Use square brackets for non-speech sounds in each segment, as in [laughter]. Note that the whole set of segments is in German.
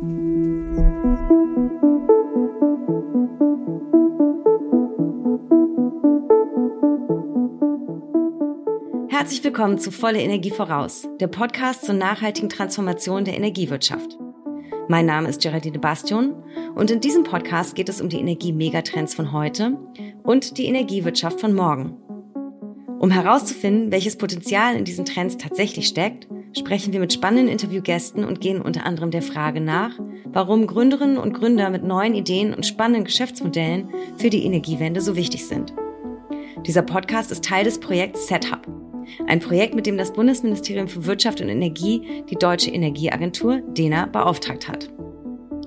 Herzlich willkommen zu Volle Energie voraus, der Podcast zur nachhaltigen Transformation der Energiewirtschaft. Mein Name ist Geraldine Bastion und in diesem Podcast geht es um die Energie-Megatrends von heute und die Energiewirtschaft von morgen. Um herauszufinden, welches Potenzial in diesen Trends tatsächlich steckt, sprechen wir mit spannenden Interviewgästen und gehen unter anderem der Frage nach, warum Gründerinnen und Gründer mit neuen Ideen und spannenden Geschäftsmodellen für die Energiewende so wichtig sind. Dieser Podcast ist Teil des Projekts Setup, ein Projekt, mit dem das Bundesministerium für Wirtschaft und Energie die Deutsche Energieagentur DENA beauftragt hat.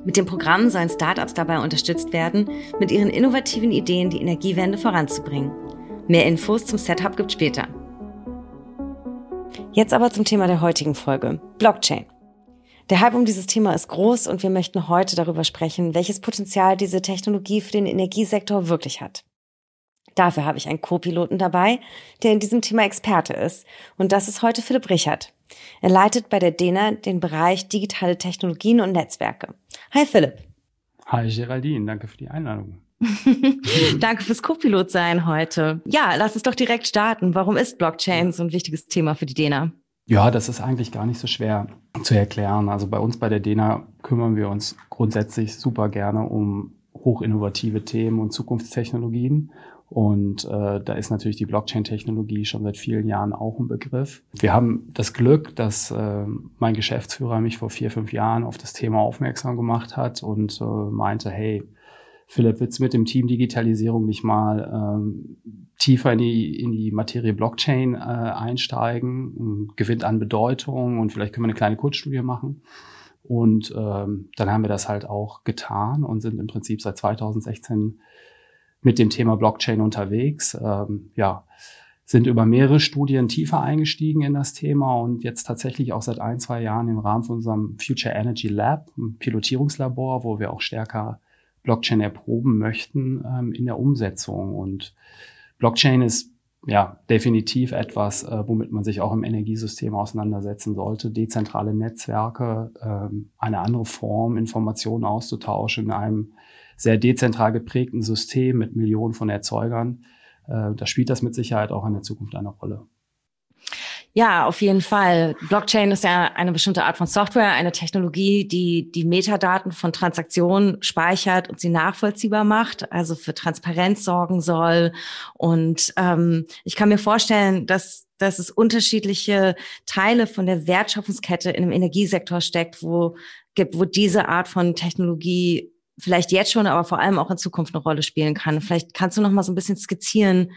Mit dem Programm sollen Startups dabei unterstützt werden, mit ihren innovativen Ideen die Energiewende voranzubringen. Mehr Infos zum Setup gibt später. Jetzt aber zum Thema der heutigen Folge. Blockchain. Der Hype um dieses Thema ist groß und wir möchten heute darüber sprechen, welches Potenzial diese Technologie für den Energiesektor wirklich hat. Dafür habe ich einen Co-Piloten dabei, der in diesem Thema Experte ist. Und das ist heute Philipp Richard. Er leitet bei der DENA den Bereich digitale Technologien und Netzwerke. Hi Philipp. Hi Geraldine, danke für die Einladung. [laughs] danke fürs Co-Pilot sein heute. Ja, lass uns doch direkt starten. Warum ist Blockchain so ein wichtiges Thema für die DENA? Ja, das ist eigentlich gar nicht so schwer zu erklären. Also bei uns bei der DENA kümmern wir uns grundsätzlich super gerne um hochinnovative Themen und Zukunftstechnologien. Und äh, da ist natürlich die Blockchain-Technologie schon seit vielen Jahren auch ein Begriff. Wir haben das Glück, dass äh, mein Geschäftsführer mich vor vier, fünf Jahren auf das Thema aufmerksam gemacht hat und äh, meinte, hey, Philipp, willst du mit dem Team Digitalisierung nicht mal ähm, tiefer in die, in die Materie Blockchain äh, einsteigen, gewinnt an Bedeutung und vielleicht können wir eine kleine Kurzstudie machen. Und ähm, dann haben wir das halt auch getan und sind im Prinzip seit 2016 mit dem Thema Blockchain unterwegs. Ähm, ja, sind über mehrere Studien tiefer eingestiegen in das Thema und jetzt tatsächlich auch seit ein, zwei Jahren im Rahmen von unserem Future Energy Lab, ein Pilotierungslabor, wo wir auch stärker Blockchain erproben möchten ähm, in der Umsetzung. Und Blockchain ist ja definitiv etwas, äh, womit man sich auch im Energiesystem auseinandersetzen sollte. Dezentrale Netzwerke, ähm, eine andere Form, Informationen auszutauschen in einem sehr dezentral geprägten System mit Millionen von Erzeugern, äh, da spielt das mit Sicherheit auch in der Zukunft eine Rolle. Ja, auf jeden Fall. Blockchain ist ja eine bestimmte Art von Software, eine Technologie, die die Metadaten von Transaktionen speichert und sie nachvollziehbar macht, also für Transparenz sorgen soll. Und ähm, ich kann mir vorstellen, dass dass es unterschiedliche Teile von der Wertschöpfungskette in dem Energiesektor steckt, wo gibt, wo diese Art von Technologie vielleicht jetzt schon, aber vor allem auch in Zukunft eine Rolle spielen kann. Vielleicht kannst du noch mal so ein bisschen skizzieren,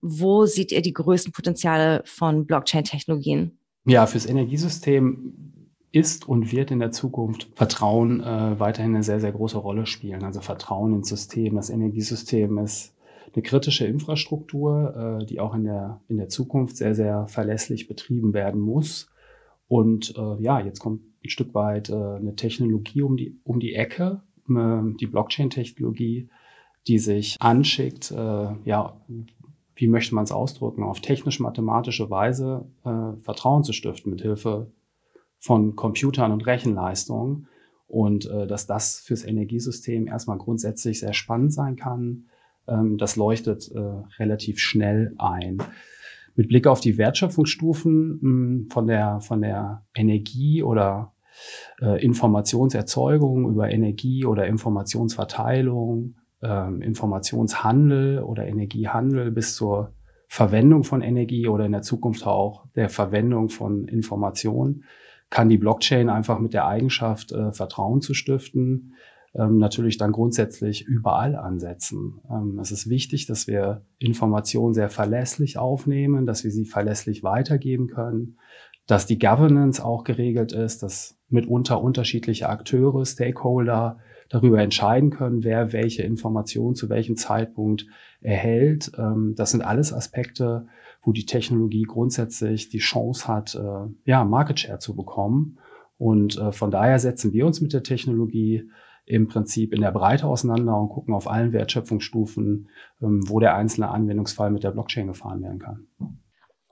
wo seht ihr die größten Potenziale von Blockchain-Technologien? Ja, fürs Energiesystem ist und wird in der Zukunft Vertrauen äh, weiterhin eine sehr, sehr große Rolle spielen. Also Vertrauen ins System. Das Energiesystem ist eine kritische Infrastruktur, äh, die auch in der, in der Zukunft sehr, sehr verlässlich betrieben werden muss. Und äh, ja, jetzt kommt ein Stück weit äh, eine Technologie um die, um die Ecke, ähm, die Blockchain-Technologie, die sich anschickt, äh, ja, wie möchte man es ausdrücken, auf technisch-mathematische Weise äh, Vertrauen zu stiften mit Hilfe von Computern und Rechenleistungen und äh, dass das fürs Energiesystem erstmal grundsätzlich sehr spannend sein kann, ähm, das leuchtet äh, relativ schnell ein. Mit Blick auf die Wertschöpfungsstufen mh, hm, von der von der Energie oder äh, Informationserzeugung über Energie oder Informationsverteilung, äh, Informationshandel oder Energiehandel bis zur Verwendung von Energie oder in der Zukunft auch der Verwendung von Informationen, kann die Blockchain einfach mit der Eigenschaft, äh, Vertrauen zu stiften, ähm, natürlich dann grundsätzlich überall ansetzen. Ähm, es ist wichtig, dass wir Informationen sehr verlässlich aufnehmen, dass wir sie verlässlich weitergeben können, dass die Governance auch geregelt ist, dass mitunter unterschiedliche Akteure, Stakeholder darüber entscheiden können, wer welche Informationen zu welchem Zeitpunkt erhält. Ähm, das sind alles Aspekte, wo die Technologie grundsätzlich die Chance hat, äh, ja, Market Share zu bekommen. Und äh, von daher setzen wir uns mit der Technologie im Prinzip in der Breite auseinander und gucken auf allen Wertschöpfungsstufen, ähm, wo der einzelne Anwendungsfall mit der Blockchain gefahren werden kann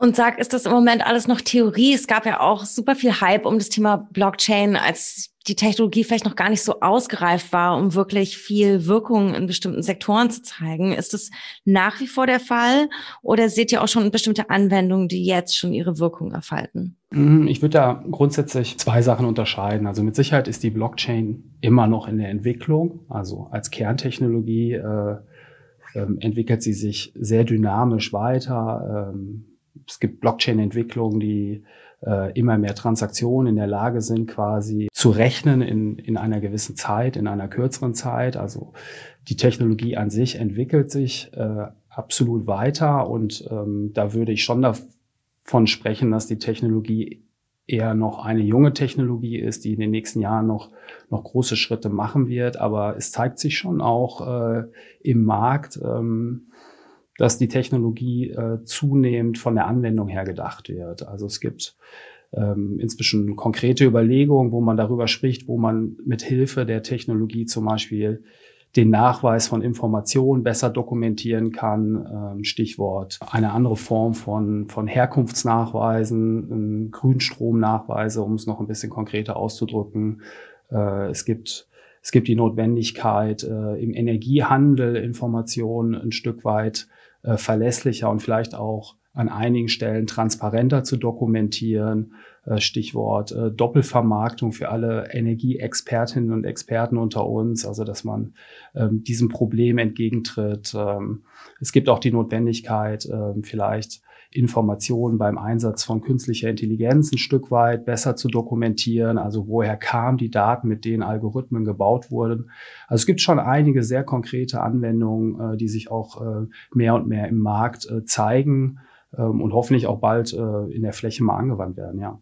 und sag, ist das im Moment alles noch Theorie? Es gab ja auch super viel Hype um das Thema Blockchain, als die Technologie vielleicht noch gar nicht so ausgereift war, um wirklich viel Wirkung in bestimmten Sektoren zu zeigen. Ist das nach wie vor der Fall oder seht ihr auch schon bestimmte Anwendungen, die jetzt schon ihre Wirkung erfalten? Mhm, ich würde da grundsätzlich zwei Sachen unterscheiden. Also mit Sicherheit ist die Blockchain immer noch in der Entwicklung. Also als Kerntechnologie äh, äh, entwickelt sie sich sehr dynamisch weiter. Ähm, es gibt Blockchain-Entwicklungen, die äh, immer mehr Transaktionen in der Lage sind, quasi zu rechnen in, in einer gewissen Zeit, in einer kürzeren Zeit. Also die Technologie an sich entwickelt sich äh, absolut weiter und ähm, da würde ich schon davon sprechen, dass die Technologie eher noch eine junge Technologie ist, die in den nächsten Jahren noch, noch große Schritte machen wird. Aber es zeigt sich schon auch äh, im Markt, ähm, dass die Technologie äh, zunehmend von der Anwendung her gedacht wird. Also es gibt ähm, inzwischen konkrete Überlegungen, wo man darüber spricht, wo man mit Hilfe der Technologie zum Beispiel den Nachweis von Informationen besser dokumentieren kann. Ähm, Stichwort eine andere Form von, von Herkunftsnachweisen, Grünstromnachweise, um es noch ein bisschen konkreter auszudrücken. Äh, es gibt es gibt die Notwendigkeit, äh, im Energiehandel Informationen ein Stück weit verlässlicher und vielleicht auch an einigen Stellen transparenter zu dokumentieren. Äh, Stichwort äh, Doppelvermarktung für alle Energieexpertinnen und Experten unter uns, also dass man ähm, diesem Problem entgegentritt. Ähm, es gibt auch die Notwendigkeit, ähm, vielleicht Informationen beim Einsatz von künstlicher Intelligenz ein Stück weit besser zu dokumentieren. Also woher kamen die Daten, mit denen Algorithmen gebaut wurden. Also es gibt schon einige sehr konkrete Anwendungen, äh, die sich auch mehr und mehr im Markt zeigen und hoffentlich auch bald in der Fläche mal angewandt werden, ja.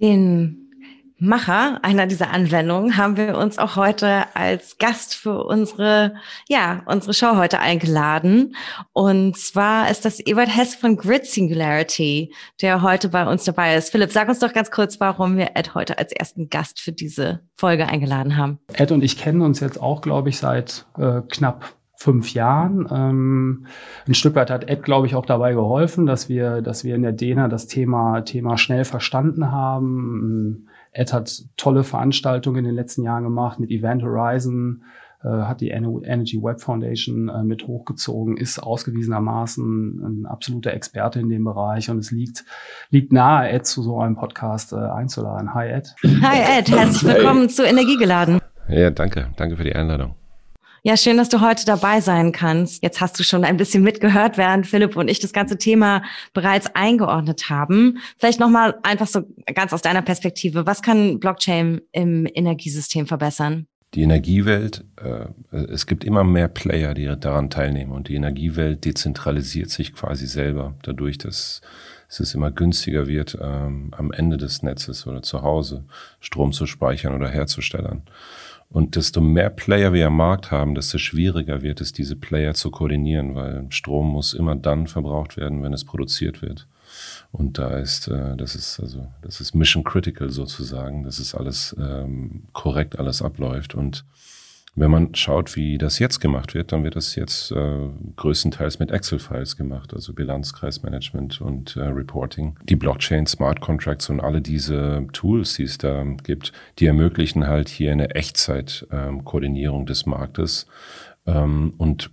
Den Macher einer dieser Anwendungen haben wir uns auch heute als Gast für unsere, ja, unsere Show heute eingeladen. Und zwar ist das Ebert Hess von Grid Singularity, der heute bei uns dabei ist. Philipp, sag uns doch ganz kurz, warum wir Ed heute als ersten Gast für diese Folge eingeladen haben. Ed und ich kennen uns jetzt auch, glaube ich, seit äh, knapp fünf Jahren. Ähm, ein Stück weit hat Ed, glaube ich, auch dabei geholfen, dass wir, dass wir in der DENA das Thema, Thema schnell verstanden haben Ed hat tolle Veranstaltungen in den letzten Jahren gemacht mit Event Horizon, äh, hat die Energy Web Foundation äh, mit hochgezogen, ist ausgewiesenermaßen ein absoluter Experte in dem Bereich und es liegt, liegt nahe, Ed zu so einem Podcast äh, einzuladen. Hi Ed. Hi Ed, herzlich willkommen hey. zu Energiegeladen. Ja, danke. Danke für die Einladung. Ja, schön, dass du heute dabei sein kannst. Jetzt hast du schon ein bisschen mitgehört, während Philipp und ich das ganze Thema bereits eingeordnet haben. Vielleicht nochmal einfach so ganz aus deiner Perspektive. Was kann Blockchain im Energiesystem verbessern? Die Energiewelt, äh, es gibt immer mehr Player, die daran teilnehmen und die Energiewelt dezentralisiert sich quasi selber dadurch, dass es immer günstiger wird, ähm, am Ende des Netzes oder zu Hause Strom zu speichern oder herzustellen. Und desto mehr Player wir am Markt haben, desto schwieriger wird es, diese Player zu koordinieren, weil Strom muss immer dann verbraucht werden, wenn es produziert wird. Und da ist, äh, das ist also, das ist Mission Critical sozusagen, dass es alles ähm, korrekt alles abläuft. Und wenn man schaut, wie das jetzt gemacht wird, dann wird das jetzt äh, größtenteils mit Excel-Files gemacht, also Bilanzkreismanagement und äh, Reporting. Die Blockchain, Smart Contracts und alle diese Tools, die es da gibt, die ermöglichen halt hier eine Echtzeit-Koordinierung ähm, des Marktes und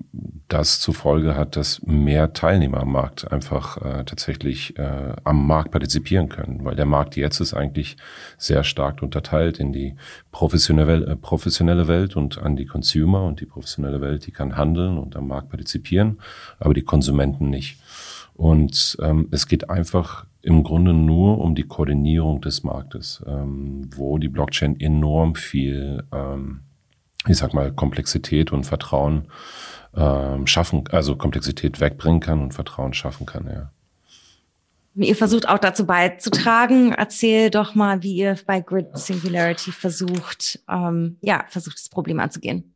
das zur Folge hat, dass mehr Teilnehmer am Markt einfach äh, tatsächlich äh, am Markt partizipieren können, weil der Markt jetzt ist eigentlich sehr stark unterteilt in die professionelle, äh, professionelle Welt und an die Consumer und die professionelle Welt, die kann handeln und am Markt partizipieren, aber die Konsumenten nicht. Und ähm, es geht einfach im Grunde nur um die Koordinierung des Marktes, ähm, wo die Blockchain enorm viel ähm, ich sag mal, Komplexität und Vertrauen ähm, schaffen, also Komplexität wegbringen kann und Vertrauen schaffen kann, ja. Ihr versucht auch dazu beizutragen. Erzähl doch mal, wie ihr bei Grid Singularity versucht, ähm, ja, versucht, das Problem anzugehen.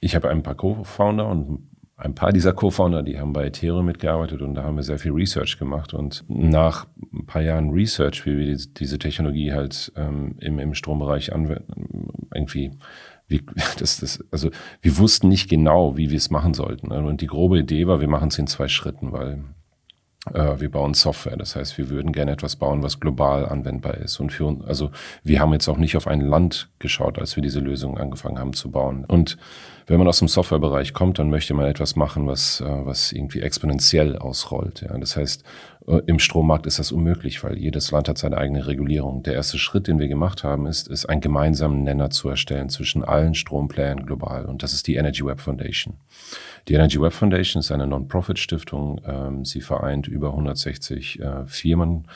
Ich habe ein paar Co-Founder und ein paar dieser Co-Founder, die haben bei Ethereum mitgearbeitet und da haben wir sehr viel Research gemacht. Und nach ein paar Jahren Research, wie wir diese Technologie halt ähm, im, im Strombereich anwenden, irgendwie wir, [laughs] das, das, also wir wussten nicht genau, wie wir es machen sollten. Und die grobe Idee war, wir machen es in zwei Schritten, weil äh, wir bauen Software. Das heißt, wir würden gerne etwas bauen, was global anwendbar ist. Und für uns, also wir haben jetzt auch nicht auf ein Land geschaut, als wir diese Lösung angefangen haben zu bauen. Und wenn man aus dem Softwarebereich kommt, dann möchte man etwas machen, was, äh, was irgendwie exponentiell ausrollt. Ja. Das heißt, im Strommarkt ist das unmöglich, weil jedes Land hat seine eigene Regulierung. Der erste Schritt, den wir gemacht haben, ist, ist einen gemeinsamen Nenner zu erstellen zwischen allen Stromplayern global. Und das ist die Energy Web Foundation. Die Energy Web Foundation ist eine Non-Profit-Stiftung. Ähm, sie vereint über 160 äh, Firmen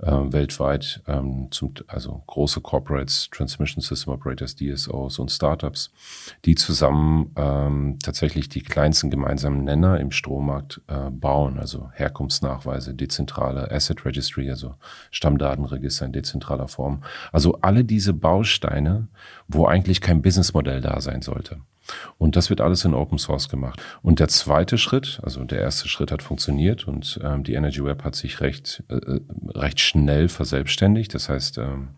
äh, weltweit, ähm, zum, also große Corporates, Transmission System Operators, DSOs und Startups, die zusammen ähm, tatsächlich die kleinsten gemeinsamen Nenner im Strommarkt äh, bauen, also Herkunftsnachweise, dezentrale Asset Registry, also Stammdatenregister in dezentraler Form. Also alle diese Bausteine, wo eigentlich kein Businessmodell da sein sollte. Und das wird alles in Open Source gemacht. Und der zweite Schritt, also der erste Schritt hat funktioniert und ähm, die Energy Web hat sich recht, äh, äh recht schnell verselbstständigt. Das heißt, ähm,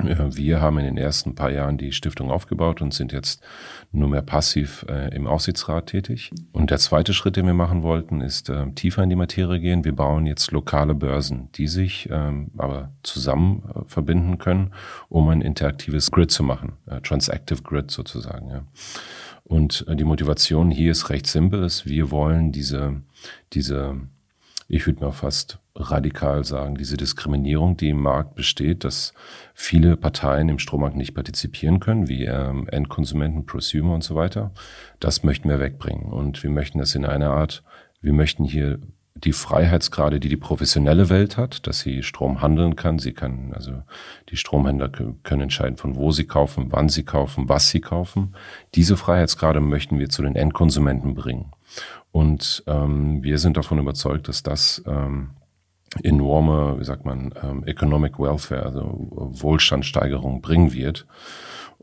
wir haben in den ersten paar Jahren die Stiftung aufgebaut und sind jetzt nur mehr passiv äh, im Aufsichtsrat tätig. Und der zweite Schritt, den wir machen wollten, ist äh, tiefer in die Materie gehen. Wir bauen jetzt lokale Börsen, die sich ähm, aber zusammen äh, verbinden können, um ein interaktives Grid zu machen, äh, Transactive Grid sozusagen. Ja. Und äh, die Motivation hier ist recht simpel, ist, wir wollen diese, diese, ich würde mal fast radikal sagen, diese Diskriminierung, die im Markt besteht, dass viele Parteien im Strommarkt nicht partizipieren können, wie ähm, Endkonsumenten, Prosumer und so weiter. Das möchten wir wegbringen. Und wir möchten das in einer Art, wir möchten hier die Freiheitsgrade, die die professionelle Welt hat, dass sie Strom handeln kann. Sie kann, also die Stromhändler können entscheiden, von wo sie kaufen, wann sie kaufen, was sie kaufen. Diese Freiheitsgrade möchten wir zu den Endkonsumenten bringen. Und ähm, wir sind davon überzeugt, dass das ähm, enorme, wie sagt man, ähm, Economic Welfare, also Wohlstandssteigerung bringen wird.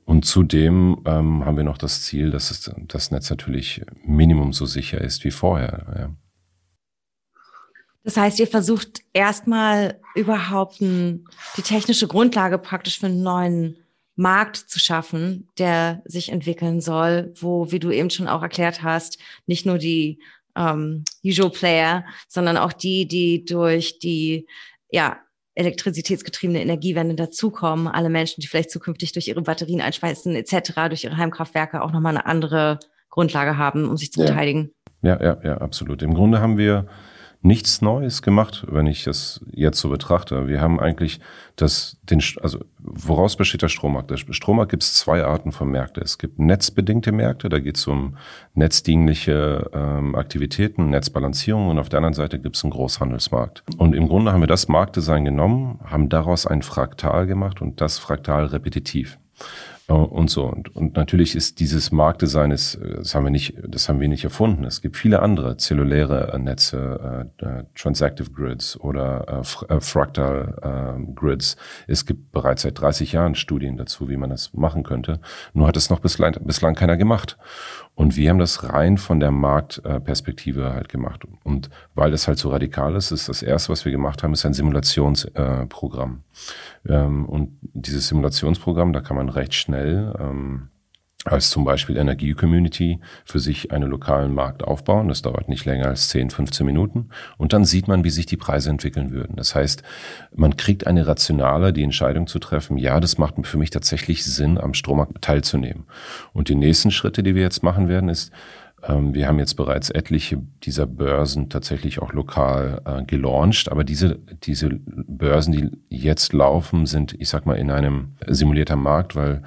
Und zudem ähm, haben wir noch das Ziel, dass es, das Netz natürlich Minimum so sicher ist wie vorher. Ja. Das heißt, ihr versucht erstmal überhaupt ein, die technische Grundlage praktisch für einen neuen Markt zu schaffen, der sich entwickeln soll, wo, wie du eben schon auch erklärt hast, nicht nur die ähm, Usual Player, sondern auch die, die durch die ja, elektrizitätsgetriebene Energiewende dazukommen, alle Menschen, die vielleicht zukünftig durch ihre Batterien einspeisen etc., durch ihre Heimkraftwerke auch nochmal eine andere Grundlage haben, um sich zu ja. verteidigen. Ja, ja, ja, absolut. Im Grunde haben wir nichts Neues gemacht, wenn ich das jetzt so betrachte. Wir haben eigentlich das, den, also woraus besteht der Strommarkt? Der Strommarkt gibt es zwei Arten von Märkten. Es gibt netzbedingte Märkte, da geht es um netzdienliche ähm, Aktivitäten, Netzbalancierung und auf der anderen Seite gibt es einen Großhandelsmarkt. Und im Grunde haben wir das Marktdesign genommen, haben daraus ein Fraktal gemacht und das Fraktal repetitiv. Äh, und so. Und, und natürlich ist dieses Marktdesign, ist, das haben wir nicht, das haben wir nicht erfunden. Es gibt viele andere zelluläre äh, Netze, äh, äh, Transactive Grids oder äh, Fractal äh, Grids. Es gibt bereits seit 30 Jahren Studien dazu, wie man das machen könnte. Nur hat es noch bislang, bislang keiner gemacht. Und wir haben das rein von der Marktperspektive halt gemacht. Und weil das halt so radikal ist, ist das erste, was wir gemacht haben, ist ein Simulationsprogramm. Ähm, und dieses Simulationsprogramm, da kann man recht schnell ähm, als zum Beispiel Energie-Community für sich einen lokalen Markt aufbauen. Das dauert nicht länger als 10, 15 Minuten. Und dann sieht man, wie sich die Preise entwickeln würden. Das heißt, man kriegt eine rationale, die Entscheidung zu treffen, ja, das macht für mich tatsächlich Sinn, am Strommarkt teilzunehmen. Und die nächsten Schritte, die wir jetzt machen werden, ist, wir haben jetzt bereits etliche dieser Börsen tatsächlich auch lokal äh, gelauncht, aber diese, diese Börsen, die jetzt laufen, sind, ich sag mal, in einem simulierter Markt, weil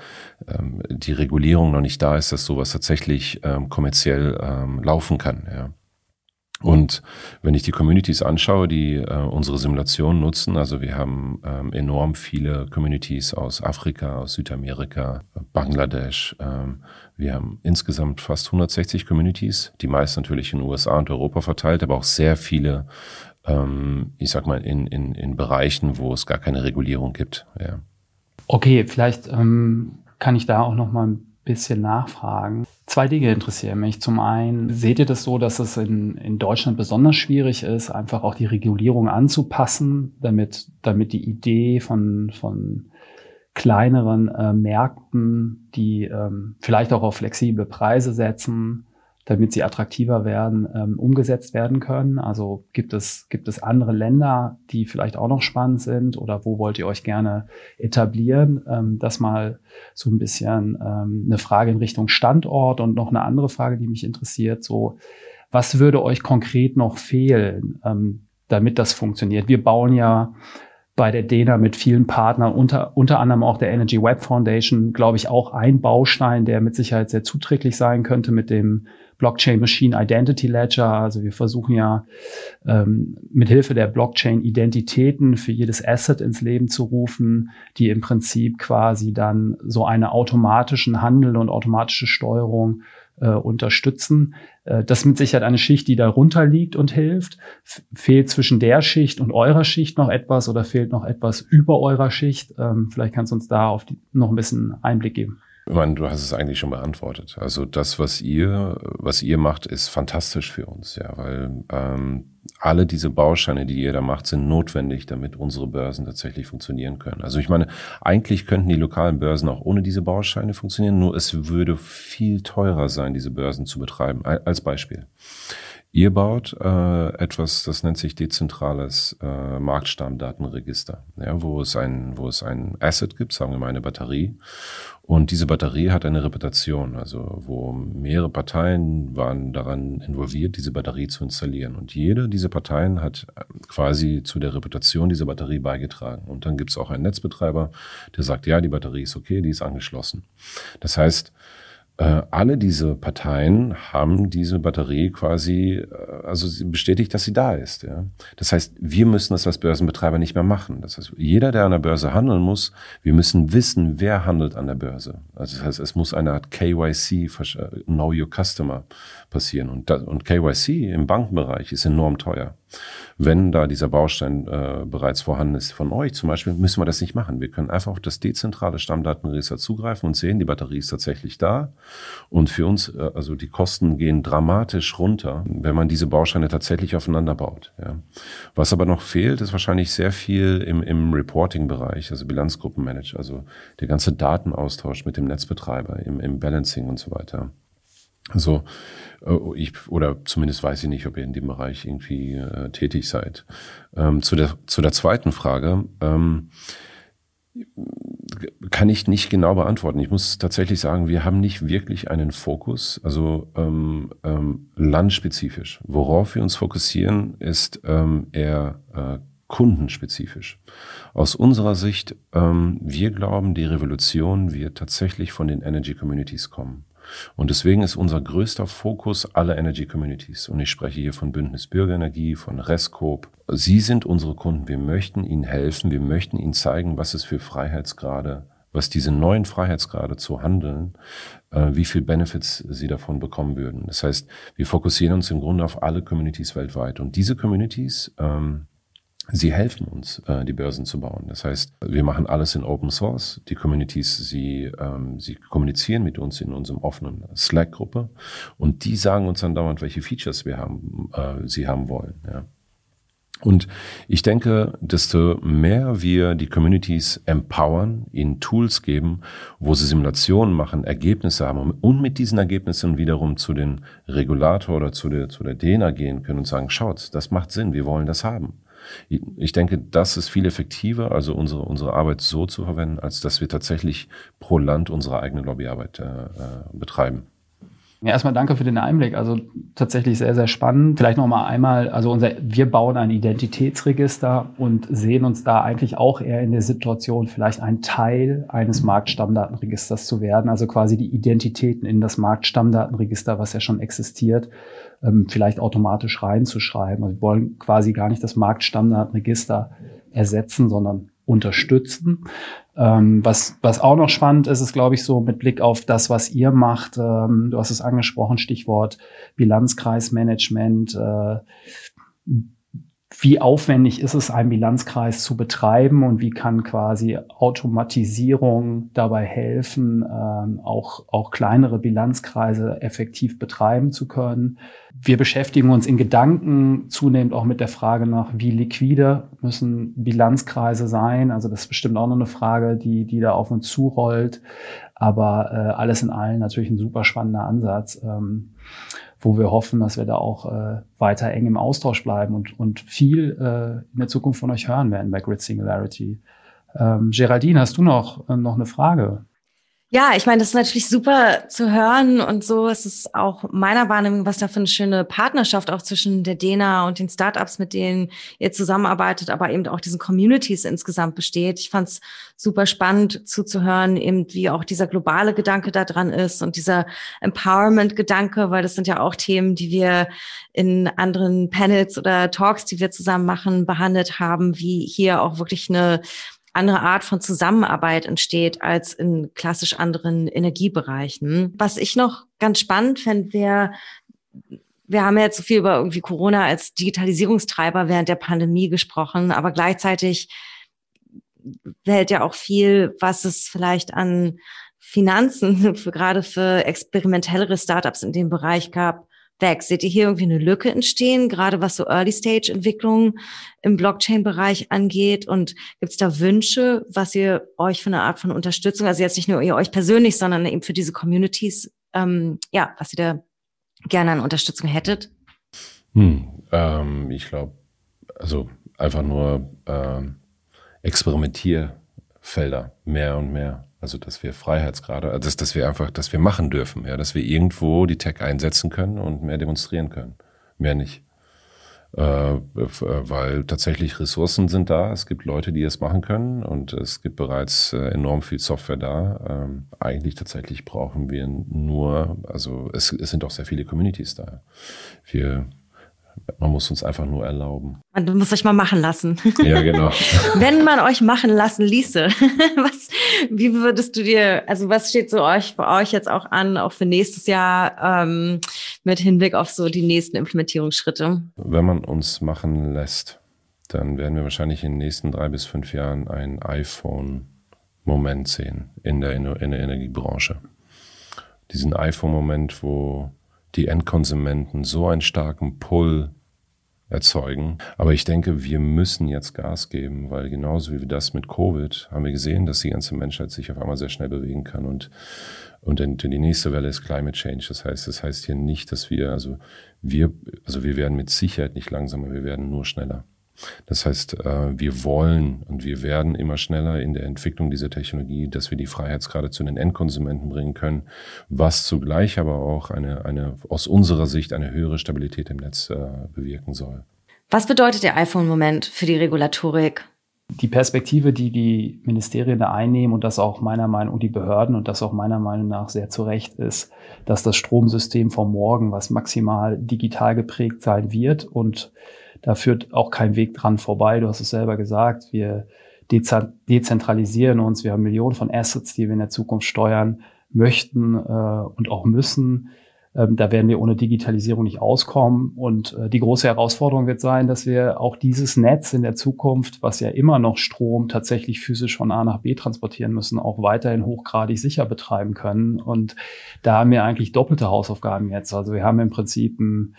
ähm, die Regulierung noch nicht da ist, dass sowas tatsächlich ähm, kommerziell ähm, laufen kann. Ja. Und wenn ich die Communities anschaue, die äh, unsere Simulation nutzen, also wir haben ähm, enorm viele Communities aus Afrika, aus Südamerika, Bangladesch. Ähm, wir haben insgesamt fast 160 Communities, die meist natürlich in USA und Europa verteilt, aber auch sehr viele, ähm, ich sag mal, in, in, in Bereichen, wo es gar keine Regulierung gibt. Ja. Okay, vielleicht ähm, kann ich da auch noch mal ein bisschen nachfragen. Zwei Dinge interessieren mich. Zum einen, seht ihr das so, dass es in, in Deutschland besonders schwierig ist, einfach auch die Regulierung anzupassen, damit, damit die Idee von, von kleineren äh, Märkten, die ähm, vielleicht auch auf flexible Preise setzen, damit sie attraktiver werden, ähm, umgesetzt werden können? Also gibt es, gibt es andere Länder, die vielleicht auch noch spannend sind oder wo wollt ihr euch gerne etablieren? Ähm, das mal so ein bisschen ähm, eine Frage in Richtung Standort und noch eine andere Frage, die mich interessiert, so was würde euch konkret noch fehlen, ähm, damit das funktioniert? Wir bauen ja bei der DENA mit vielen Partnern, unter, unter anderem auch der Energy Web Foundation, glaube ich, auch ein Baustein, der mit Sicherheit sehr zuträglich sein könnte mit dem Blockchain Machine Identity Ledger. Also wir versuchen ja ähm, mit Hilfe der Blockchain Identitäten für jedes Asset ins Leben zu rufen, die im Prinzip quasi dann so eine automatischen Handel und automatische Steuerung äh, unterstützen. Äh, das mit Sicherheit eine Schicht, die darunter liegt und hilft. F fehlt zwischen der Schicht und eurer Schicht noch etwas oder fehlt noch etwas über eurer Schicht? Ähm, vielleicht kannst du uns da auf die, noch ein bisschen Einblick geben. Ich meine, du hast es eigentlich schon beantwortet. Also das, was ihr, was ihr macht, ist fantastisch für uns, ja, weil ähm, alle diese Bausteine, die ihr da macht, sind notwendig, damit unsere Börsen tatsächlich funktionieren können. Also ich meine, eigentlich könnten die lokalen Börsen auch ohne diese Bausteine funktionieren, nur es würde viel teurer sein, diese Börsen zu betreiben. Als Beispiel. Ihr baut äh, etwas, das nennt sich dezentrales äh, Marktstammdatenregister, ja, wo es ein, wo es ein Asset gibt, sagen wir mal eine Batterie, und diese Batterie hat eine Reputation, also wo mehrere Parteien waren daran involviert, diese Batterie zu installieren. Und jede dieser Parteien hat äh, quasi zu der Reputation dieser Batterie beigetragen. Und dann gibt es auch einen Netzbetreiber, der sagt, ja, die Batterie ist okay, die ist angeschlossen. Das heißt, äh, alle diese Parteien haben diese Batterie quasi, äh, also sie bestätigt, dass sie da ist. Ja. Das heißt, wir müssen das als Börsenbetreiber nicht mehr machen. Das heißt, jeder, der an der Börse handeln muss, wir müssen wissen, wer handelt an der Börse. Also das heißt, es muss eine Art KYC, Know Your Customer, passieren. Und, und KYC im Bankenbereich ist enorm teuer. Wenn da dieser Baustein äh, bereits vorhanden ist von euch zum Beispiel, müssen wir das nicht machen. Wir können einfach auf das dezentrale Stammdatenregister zugreifen und sehen, die Batterie ist tatsächlich da. Und für uns, äh, also die Kosten gehen dramatisch runter, wenn man diese Bausteine tatsächlich aufeinander baut. Ja. Was aber noch fehlt, ist wahrscheinlich sehr viel im, im Reporting-Bereich, also Bilanzgruppenmanager, also der ganze Datenaustausch mit dem Netzbetreiber, im, im Balancing und so weiter. Also äh, ich oder zumindest weiß ich nicht, ob ihr in dem Bereich irgendwie äh, tätig seid. Ähm, zu der zu der zweiten Frage ähm, kann ich nicht genau beantworten. Ich muss tatsächlich sagen, wir haben nicht wirklich einen Fokus, also ähm, ähm, landspezifisch. Worauf wir uns fokussieren, ist ähm, eher äh, kundenspezifisch. Aus unserer Sicht, ähm, wir glauben, die Revolution wird tatsächlich von den Energy Communities kommen. Und deswegen ist unser größter Fokus alle Energy Communities. Und ich spreche hier von Bündnis Bürgerenergie, von Rescope. Sie sind unsere Kunden. Wir möchten ihnen helfen. Wir möchten ihnen zeigen, was es für Freiheitsgrade was diese neuen Freiheitsgrade zu handeln, äh, wie viel Benefits sie davon bekommen würden. Das heißt, wir fokussieren uns im Grunde auf alle Communities weltweit. Und diese Communities ähm, Sie helfen uns, äh, die Börsen zu bauen. Das heißt, wir machen alles in Open Source. Die Communities, sie, ähm, sie kommunizieren mit uns in unserem offenen Slack-Gruppe und die sagen uns dann dauernd, welche Features wir haben, äh, sie haben wollen. Ja. Und ich denke, desto mehr wir die Communities empowern, ihnen Tools geben, wo sie Simulationen machen, Ergebnisse haben und mit diesen Ergebnissen wiederum zu den Regulator oder zu der, zu der DENA gehen können und sagen, schaut, das macht Sinn, wir wollen das haben. Ich denke, das ist viel effektiver, also unsere, unsere Arbeit so zu verwenden, als dass wir tatsächlich pro Land unsere eigene Lobbyarbeit äh, äh, betreiben. Ja, erstmal danke für den Einblick. Also tatsächlich sehr, sehr spannend. Vielleicht noch mal einmal, also unser, wir bauen ein Identitätsregister und sehen uns da eigentlich auch eher in der Situation, vielleicht ein Teil eines Marktstammdatenregisters zu werden. Also quasi die Identitäten in das Marktstammdatenregister, was ja schon existiert, ähm, vielleicht automatisch reinzuschreiben. Also wir wollen quasi gar nicht das Marktstammdatenregister ersetzen, sondern unterstützen. Ähm, was, was auch noch spannend ist, ist, glaube ich, so mit Blick auf das, was ihr macht. Ähm, du hast es angesprochen, Stichwort Bilanzkreismanagement. Äh, wie aufwendig ist es, einen Bilanzkreis zu betreiben und wie kann quasi Automatisierung dabei helfen, ähm, auch, auch kleinere Bilanzkreise effektiv betreiben zu können. Wir beschäftigen uns in Gedanken zunehmend auch mit der Frage nach, wie liquide müssen Bilanzkreise sein. Also das ist bestimmt auch noch eine Frage, die, die da auf uns zurollt. Aber äh, alles in allem natürlich ein super spannender Ansatz, ähm, wo wir hoffen, dass wir da auch äh, weiter eng im Austausch bleiben und, und viel äh, in der Zukunft von euch hören werden bei Grid Singularity. Ähm, Geraldine, hast du noch, äh, noch eine Frage? Ja, ich meine, das ist natürlich super zu hören und so ist es auch meiner Wahrnehmung, was da für eine schöne Partnerschaft auch zwischen der DENA und den Startups, mit denen ihr zusammenarbeitet, aber eben auch diesen Communities insgesamt besteht. Ich fand es super spannend zuzuhören, eben wie auch dieser globale Gedanke da dran ist und dieser Empowerment-Gedanke, weil das sind ja auch Themen, die wir in anderen Panels oder Talks, die wir zusammen machen, behandelt haben, wie hier auch wirklich eine andere Art von Zusammenarbeit entsteht als in klassisch anderen Energiebereichen. Was ich noch ganz spannend fände, wäre, wir haben ja jetzt so viel über irgendwie Corona als Digitalisierungstreiber während der Pandemie gesprochen, aber gleichzeitig hält ja auch viel, was es vielleicht an Finanzen [laughs] für gerade für experimentellere Startups in dem Bereich gab, weg? Seht ihr hier irgendwie eine Lücke entstehen, gerade was so Early-Stage-Entwicklung im Blockchain-Bereich angeht? Und gibt es da Wünsche, was ihr euch für eine Art von Unterstützung, also jetzt nicht nur ihr euch persönlich, sondern eben für diese Communities, ähm, ja, was ihr da gerne an Unterstützung hättet? Hm, ähm, ich glaube, also einfach nur ähm, Experimentierfelder mehr und mehr. Also, dass wir Freiheitsgrade, also dass, dass wir einfach, dass wir machen dürfen, ja, dass wir irgendwo die Tech einsetzen können und mehr demonstrieren können. Mehr nicht. Äh, äh, weil tatsächlich Ressourcen sind da, es gibt Leute, die es machen können und es gibt bereits äh, enorm viel Software da. Ähm, eigentlich tatsächlich brauchen wir nur, also es, es sind auch sehr viele Communities da. Wir man muss uns einfach nur erlauben. Man muss euch mal machen lassen. Ja, genau. [laughs] Wenn man euch machen lassen ließe, [laughs] was, wie würdest du dir, also was steht so euch für euch jetzt auch an, auch für nächstes Jahr ähm, mit Hinblick auf so die nächsten Implementierungsschritte? Wenn man uns machen lässt, dann werden wir wahrscheinlich in den nächsten drei bis fünf Jahren ein iPhone-Moment sehen in der, in der Energiebranche. Diesen iPhone-Moment, wo die Endkonsumenten so einen starken Pull erzeugen. Aber ich denke, wir müssen jetzt Gas geben, weil genauso wie wir das mit Covid haben wir gesehen, dass die ganze Menschheit sich auf einmal sehr schnell bewegen kann und und die nächste Welle ist Climate Change. Das heißt, das heißt hier nicht, dass wir, also wir, also wir werden mit Sicherheit nicht langsamer, wir werden nur schneller. Das heißt, äh, wir wollen und wir werden immer schneller in der Entwicklung dieser Technologie, dass wir die Freiheitsgrade zu den Endkonsumenten bringen können, was zugleich aber auch eine, eine aus unserer Sicht eine höhere Stabilität im Netz äh, bewirken soll. Was bedeutet der iPhone-Moment für die Regulatorik? Die Perspektive, die die Ministerien da einnehmen und das auch meiner Meinung und die Behörden und das auch meiner Meinung nach sehr zu Recht ist, dass das Stromsystem von morgen, was maximal digital geprägt sein wird und da führt auch kein Weg dran vorbei. Du hast es selber gesagt. Wir dezentralisieren uns. Wir haben Millionen von Assets, die wir in der Zukunft steuern möchten äh, und auch müssen. Ähm, da werden wir ohne Digitalisierung nicht auskommen. Und äh, die große Herausforderung wird sein, dass wir auch dieses Netz in der Zukunft, was ja immer noch Strom tatsächlich physisch von A nach B transportieren müssen, auch weiterhin hochgradig sicher betreiben können. Und da haben wir eigentlich doppelte Hausaufgaben jetzt. Also wir haben im Prinzip ein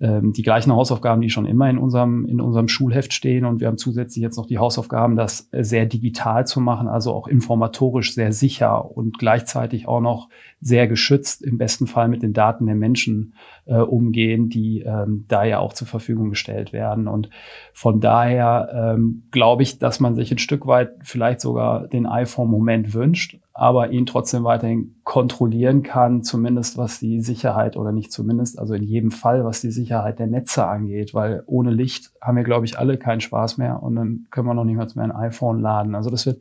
ähm, die gleichen Hausaufgaben, die schon immer in unserem, in unserem Schulheft stehen. Und wir haben zusätzlich jetzt noch die Hausaufgaben, das sehr digital zu machen, also auch informatorisch sehr sicher und gleichzeitig auch noch sehr geschützt, im besten Fall mit den Daten der Menschen äh, umgehen, die ähm, da ja auch zur Verfügung gestellt werden. Und von daher ähm, glaube ich, dass man sich ein Stück weit vielleicht sogar den iPhone-Moment wünscht, aber ihn trotzdem weiterhin kontrollieren kann, zumindest was die Sicherheit oder nicht zumindest, also in jedem Fall, was die Sicherheit der Netze angeht, weil ohne Licht haben wir, glaube ich, alle keinen Spaß mehr und dann können wir noch nicht mal mehr ein iPhone laden. Also das wird,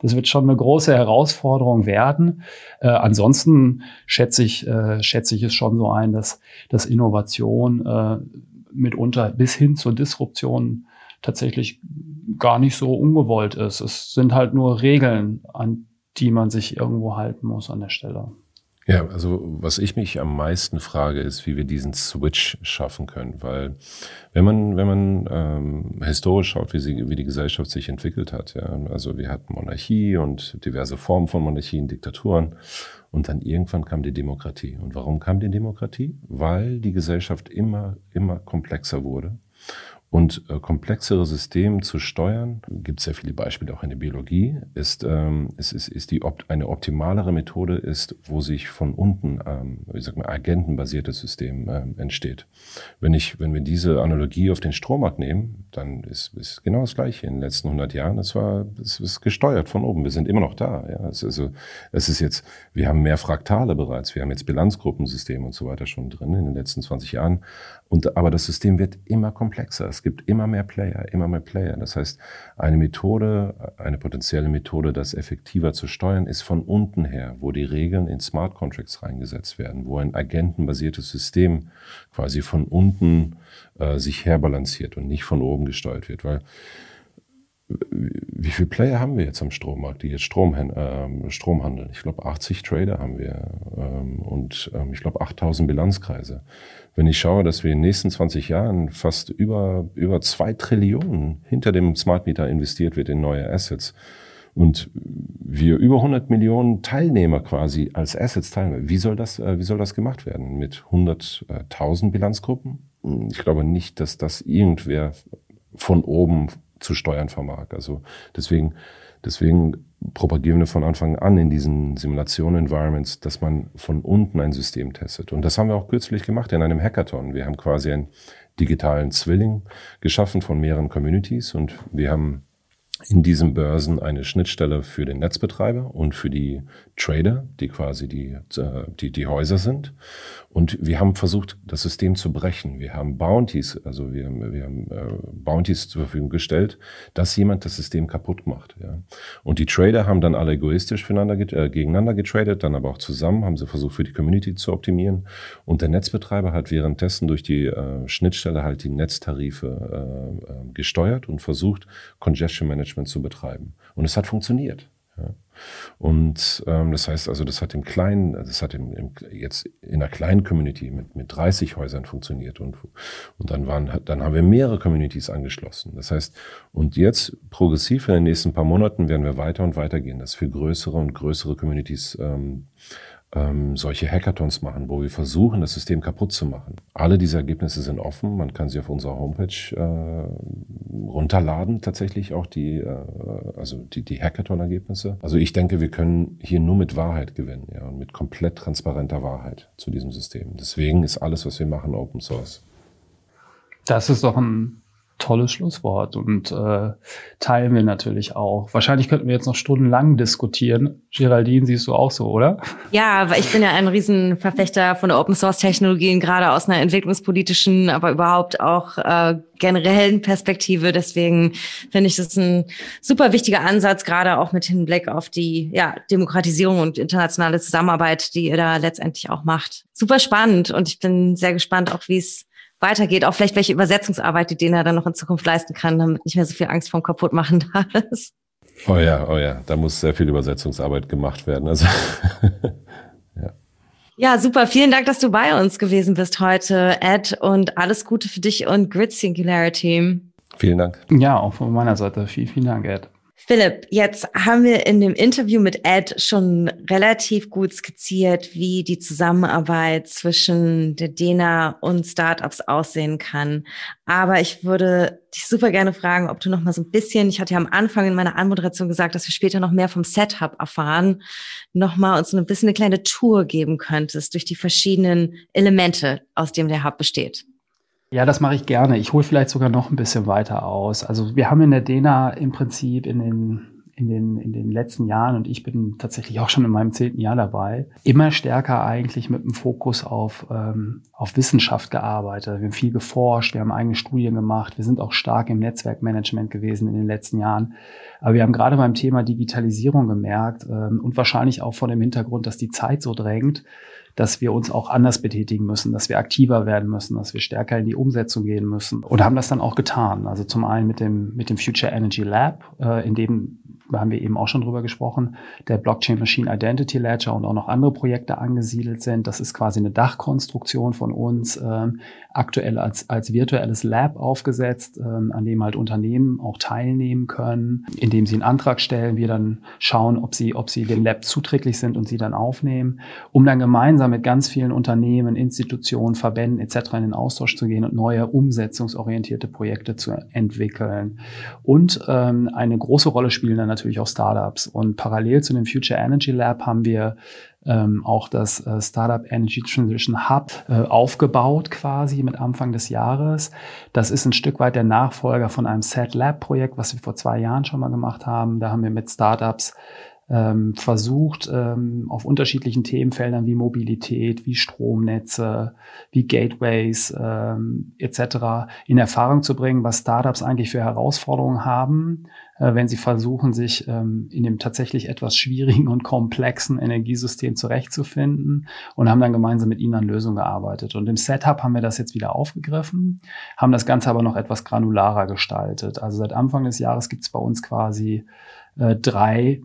das wird schon eine große Herausforderung werden. Äh, ansonsten schätze ich, äh, schätze ich es schon so ein, dass, dass Innovation äh, mitunter bis hin zur Disruption tatsächlich gar nicht so ungewollt ist. Es sind halt nur Regeln, an die man sich irgendwo halten muss an der Stelle. Ja, also was ich mich am meisten frage, ist, wie wir diesen Switch schaffen können, weil wenn man wenn man ähm, historisch schaut, wie sie wie die Gesellschaft sich entwickelt hat, ja, also wir hatten Monarchie und diverse Formen von Monarchien, Diktaturen und dann irgendwann kam die Demokratie. Und warum kam die Demokratie? Weil die Gesellschaft immer immer komplexer wurde Und äh, komplexere Systeme zu steuern, gibt es sehr viele Beispiele auch in der Biologie, ist, ähm, ist, ist, ist die opt eine optimalere Methode ist, wo sich von unten, ähm, man, agentenbasiertes System ähm, entsteht. Wenn ich, wenn wir diese Analogie auf den Strommarkt nehmen, dann ist, ist genau das Gleiche. In den letzten 100 Jahren, es war, es ist gesteuert von oben. Wir sind immer noch da. Ja, es, also, es ist jetzt, wir haben mehr Fraktale bereits. Wir haben jetzt Bilanzgruppensysteme und so weiter schon drin in den letzten 20 Jahren. Und, aber das System wird immer komplexer. Es gibt immer mehr Player, immer mehr Player. Das heißt, eine Methode, eine potenzielle Methode, das effektiver zu steuern, ist von unten her, wo die Regeln in Smart Contracts reingesetzt werden, wo ein agentenbasiertes System quasi von unten äh, sich herbalanciert und nicht von oben gesteuert wird. Weil wie viele Player haben wir jetzt am Strommarkt, die jetzt Strom, äh, Strom handeln? Ich glaube, 80 Trader haben wir ähm, und ähm, ich glaube 8000 Bilanzkreise. Wenn ich schaue, dass wir in den nächsten 20 Jahren fast über, über zwei Trillionen hinter dem Smart Meter investiert wird in neue Assets und wir über 100 Millionen Teilnehmer quasi als Assets teilnehmen, wie soll das, äh, wie soll das gemacht werden? Mit 100.000 Bilanzgruppen? Ich glaube nicht, dass das irgendwer von oben zu steuern vermag. Also deswegen, deswegen propagieren wir von Anfang an in diesen Simulation-Environments, dass man von unten ein System testet. Und das haben wir auch kürzlich gemacht in einem Hackathon. Wir haben quasi einen digitalen Zwilling geschaffen von mehreren Communities und wir haben in diesen Börsen eine Schnittstelle für den Netzbetreiber und für die Trader, die quasi die, äh, die, die Häuser sind. Und wir haben versucht, das System zu brechen. Wir haben Bounties, also wir, wir haben äh, Bounties zur Verfügung gestellt, dass jemand das System kaputt macht. Ja. Und die Trader haben dann alle egoistisch äh, gegeneinander getradet, dann aber auch zusammen, haben sie versucht, für die Community zu optimieren. Und der Netzbetreiber hat währenddessen durch die äh, Schnittstelle halt die Netztarife äh, äh gesteuert und versucht, Congestion Management zu betreiben. Und es hat funktioniert. Und ähm, das heißt also, das hat im kleinen, das hat im, im, jetzt in einer kleinen Community mit, mit 30 Häusern funktioniert und, und dann waren, dann haben wir mehrere Communities angeschlossen. Das heißt, und jetzt progressiv in den nächsten paar Monaten werden wir weiter und weiter gehen, dass wir größere und größere Communities ähm, ähm, solche Hackathons machen, wo wir versuchen, das System kaputt zu machen. Alle diese Ergebnisse sind offen. Man kann sie auf unserer Homepage äh, runterladen, tatsächlich auch die, äh, also die, die Hackathon-Ergebnisse. Also ich denke, wir können hier nur mit Wahrheit gewinnen, ja, und mit komplett transparenter Wahrheit zu diesem System. Deswegen ist alles, was wir machen, Open Source. Das ist doch ein tolles Schlusswort und äh, teilen wir natürlich auch. Wahrscheinlich könnten wir jetzt noch stundenlang diskutieren. Geraldine, siehst du auch so, oder? Ja, weil ich bin ja ein Riesenverfechter von Open Source Technologien, gerade aus einer entwicklungspolitischen, aber überhaupt auch äh, generellen Perspektive. Deswegen finde ich das ein super wichtiger Ansatz, gerade auch mit Hinblick auf die ja, Demokratisierung und internationale Zusammenarbeit, die ihr da letztendlich auch macht. Super spannend und ich bin sehr gespannt auch, wie es weitergeht, auch vielleicht welche Übersetzungsarbeit, die Dena dann noch in Zukunft leisten kann, damit nicht mehr so viel Angst vom Kaputtmachen da ist. Oh ja, oh ja, da muss sehr viel Übersetzungsarbeit gemacht werden. Also [laughs] ja. Ja, super. Vielen Dank, dass du bei uns gewesen bist heute, Ed, und alles Gute für dich und Grid Singularity. Vielen Dank. Ja, auch von meiner Seite. Vielen, vielen Dank, Ed. Philipp, jetzt haben wir in dem Interview mit Ed schon relativ gut skizziert, wie die Zusammenarbeit zwischen der DENA und Startups aussehen kann. Aber ich würde dich super gerne fragen, ob du noch mal so ein bisschen, ich hatte ja am Anfang in meiner Anmoderation gesagt, dass wir später noch mehr vom Setup erfahren, noch mal uns so ein bisschen eine kleine Tour geben könntest durch die verschiedenen Elemente, aus dem der Hub besteht. Ja, das mache ich gerne. Ich hole vielleicht sogar noch ein bisschen weiter aus. Also wir haben in der DENA im Prinzip in den, in den, in den letzten Jahren, und ich bin tatsächlich auch schon in meinem zehnten Jahr dabei, immer stärker eigentlich mit dem Fokus auf, ähm, auf Wissenschaft gearbeitet. Wir haben viel geforscht, wir haben eigene Studien gemacht, wir sind auch stark im Netzwerkmanagement gewesen in den letzten Jahren. Aber wir haben gerade beim Thema Digitalisierung gemerkt ähm, und wahrscheinlich auch vor dem Hintergrund, dass die Zeit so drängt, dass wir uns auch anders betätigen müssen, dass wir aktiver werden müssen, dass wir stärker in die Umsetzung gehen müssen und haben das dann auch getan. Also zum einen mit dem, mit dem Future Energy Lab, äh, in dem da haben wir eben auch schon drüber gesprochen, der Blockchain Machine Identity Ledger und auch noch andere Projekte angesiedelt sind. Das ist quasi eine Dachkonstruktion von uns, ähm, aktuell als, als virtuelles Lab aufgesetzt, ähm, an dem halt Unternehmen auch teilnehmen können, indem sie einen Antrag stellen, wir dann schauen, ob sie, ob sie dem Lab zuträglich sind und sie dann aufnehmen, um dann gemeinsam mit ganz vielen Unternehmen, Institutionen, Verbänden etc. in den Austausch zu gehen und neue umsetzungsorientierte Projekte zu entwickeln. Und ähm, eine große Rolle spielen dann natürlich auch Startups. Und parallel zu dem Future Energy Lab haben wir ähm, auch das äh, Startup Energy Transition Hub äh, aufgebaut quasi mit Anfang des Jahres. Das ist ein Stück weit der Nachfolger von einem Set Lab Projekt, was wir vor zwei Jahren schon mal gemacht haben. Da haben wir mit Startups ähm, versucht, ähm, auf unterschiedlichen Themenfeldern wie Mobilität, wie Stromnetze, wie Gateways ähm, etc. in Erfahrung zu bringen, was Startups eigentlich für Herausforderungen haben, äh, wenn sie versuchen, sich ähm, in dem tatsächlich etwas schwierigen und komplexen Energiesystem zurechtzufinden und haben dann gemeinsam mit ihnen an Lösungen gearbeitet. Und im Setup haben wir das jetzt wieder aufgegriffen, haben das Ganze aber noch etwas granularer gestaltet. Also seit Anfang des Jahres gibt es bei uns quasi äh, drei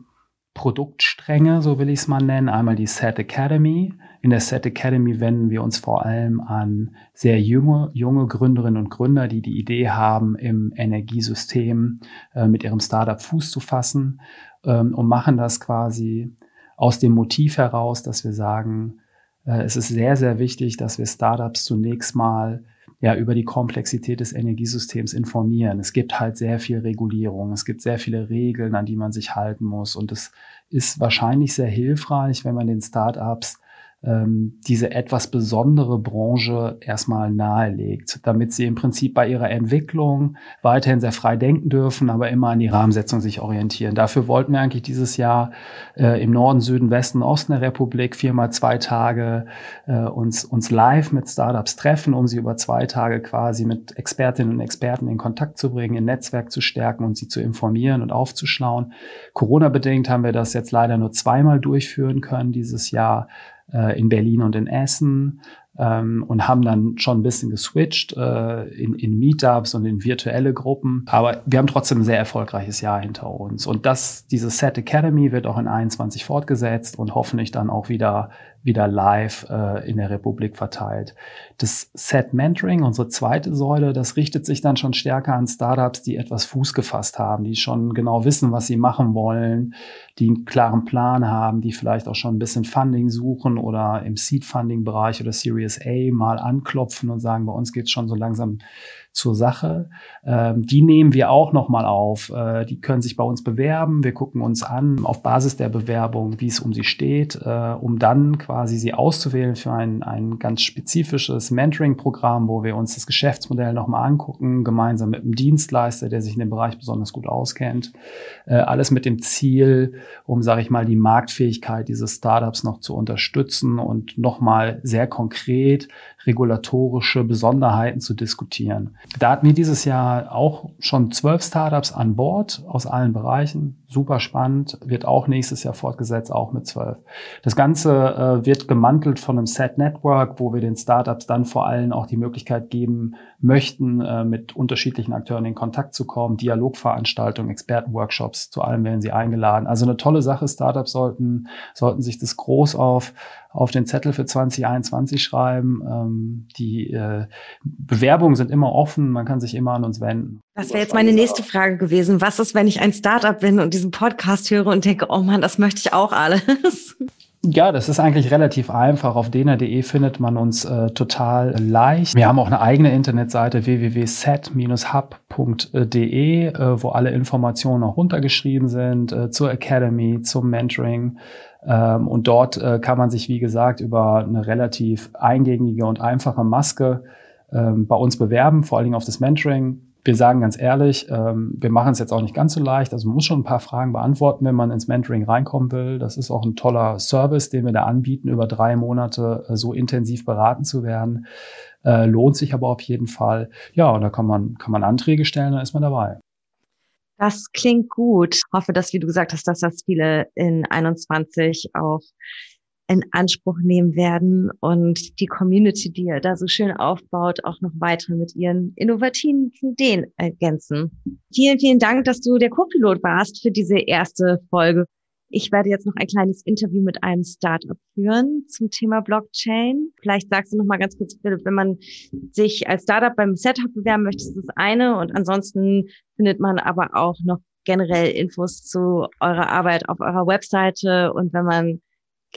Produktstränge, so will ich es mal nennen. Einmal die Set Academy. In der Set Academy wenden wir uns vor allem an sehr junge, junge Gründerinnen und Gründer, die die Idee haben, im Energiesystem äh, mit ihrem Startup Fuß zu fassen ähm, und machen das quasi aus dem Motiv heraus, dass wir sagen, äh, es ist sehr, sehr wichtig, dass wir Startups zunächst mal ja über die Komplexität des Energiesystems informieren. Es gibt halt sehr viel Regulierung, es gibt sehr viele Regeln, an die man sich halten muss und es ist wahrscheinlich sehr hilfreich, wenn man den Startups ähm, diese etwas besondere Branche erstmal nahelegt, damit sie im Prinzip bei ihrer Entwicklung weiterhin sehr frei denken dürfen, aber immer an die Rahmensetzung sich orientieren. Dafür wollten wir eigentlich dieses Jahr äh, im Norden, Süden, Westen, Osten der Republik viermal zwei Tage äh, uns, uns live mit Startups treffen, um sie über zwei Tage quasi mit Expertinnen und Experten in Kontakt zu bringen, ihr Netzwerk zu stärken und sie zu informieren und aufzuschlauen. Corona-bedingt haben wir das jetzt leider nur zweimal durchführen können dieses Jahr äh, in Berlin und in Essen ähm, und haben dann schon ein bisschen geswitcht äh, in, in Meetups und in virtuelle Gruppen. Aber wir haben trotzdem ein sehr erfolgreiches Jahr hinter uns. Und das, diese Set Academy wird auch in 21 fortgesetzt und hoffentlich dann auch wieder wieder live äh, in der Republik verteilt. Das Set Mentoring, unsere zweite Säule, das richtet sich dann schon stärker an Startups, die etwas Fuß gefasst haben, die schon genau wissen, was sie machen wollen, die einen klaren Plan haben, die vielleicht auch schon ein bisschen Funding suchen oder im Seed-Funding-Bereich oder Series A mal anklopfen und sagen, bei uns geht's schon so langsam zur Sache. Ähm, die nehmen wir auch nochmal auf. Äh, die können sich bei uns bewerben. Wir gucken uns an auf Basis der Bewerbung, wie es um sie steht, äh, um dann quasi sie auszuwählen für ein, ein ganz spezifisches Mentoring-Programm, wo wir uns das Geschäftsmodell nochmal angucken, gemeinsam mit einem Dienstleister, der sich in dem Bereich besonders gut auskennt. Äh, alles mit dem Ziel, um, sage ich mal, die Marktfähigkeit dieses Startups noch zu unterstützen und nochmal sehr konkret regulatorische Besonderheiten zu diskutieren. Da hatten wir dieses Jahr auch schon zwölf Startups an Bord aus allen Bereichen. Super spannend, wird auch nächstes Jahr fortgesetzt, auch mit zwölf. Das Ganze äh, wird gemantelt von einem Set Network, wo wir den Startups dann vor allem auch die Möglichkeit geben möchten, äh, mit unterschiedlichen Akteuren in Kontakt zu kommen, Dialogveranstaltungen, Expertenworkshops, zu allem werden sie eingeladen. Also eine tolle Sache. Startups sollten, sollten sich das groß auf auf den Zettel für 2021 schreiben. Ähm, die äh, Bewerbungen sind immer offen, man kann sich immer an uns wenden. Das wäre jetzt meine nächste Frage gewesen. Was ist, wenn ich ein Startup bin und diesen Podcast höre und denke, oh Mann, das möchte ich auch alles? Ja, das ist eigentlich relativ einfach. Auf dena.de findet man uns äh, total leicht. Wir haben auch eine eigene Internetseite www.set-hub.de, äh, wo alle Informationen auch runtergeschrieben sind äh, zur Academy, zum Mentoring. Ähm, und dort äh, kann man sich, wie gesagt, über eine relativ eingängige und einfache Maske ähm, bei uns bewerben, vor allen Dingen auf das Mentoring. Wir sagen ganz ehrlich, ähm, wir machen es jetzt auch nicht ganz so leicht. Also man muss schon ein paar Fragen beantworten, wenn man ins Mentoring reinkommen will. Das ist auch ein toller Service, den wir da anbieten, über drei Monate äh, so intensiv beraten zu werden. Äh, lohnt sich aber auf jeden Fall. Ja, und da kann man, kann man Anträge stellen, dann ist man dabei. Das klingt gut. Ich hoffe, dass, wie du gesagt hast, dass das viele in 21 auch in Anspruch nehmen werden und die Community, die ihr da so schön aufbaut, auch noch weiter mit ihren innovativen Ideen ergänzen. Vielen, vielen Dank, dass du der Co-Pilot warst für diese erste Folge. Ich werde jetzt noch ein kleines Interview mit einem Startup führen zum Thema Blockchain. Vielleicht sagst du noch mal ganz kurz, wenn man sich als Startup beim Setup bewerben möchte, ist das eine. Und ansonsten findet man aber auch noch generell Infos zu eurer Arbeit auf eurer Webseite. Und wenn man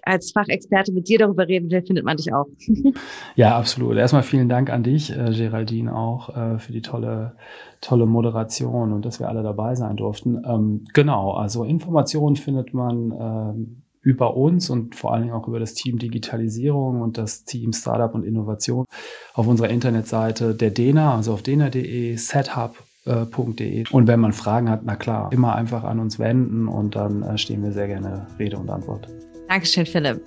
als Fachexperte mit dir darüber reden will, findet man dich auch. [laughs] ja, absolut. Erstmal vielen Dank an dich, äh, Geraldine, auch äh, für die tolle, tolle Moderation und dass wir alle dabei sein durften. Ähm, genau, also Informationen findet man ähm, über uns und vor allen Dingen auch über das Team Digitalisierung und das Team Startup und Innovation auf unserer Internetseite der DENA, also auf dena.de, sethub.de. Und wenn man Fragen hat, na klar, immer einfach an uns wenden und dann äh, stehen wir sehr gerne Rede und Antwort. Dankeschön, Philipp.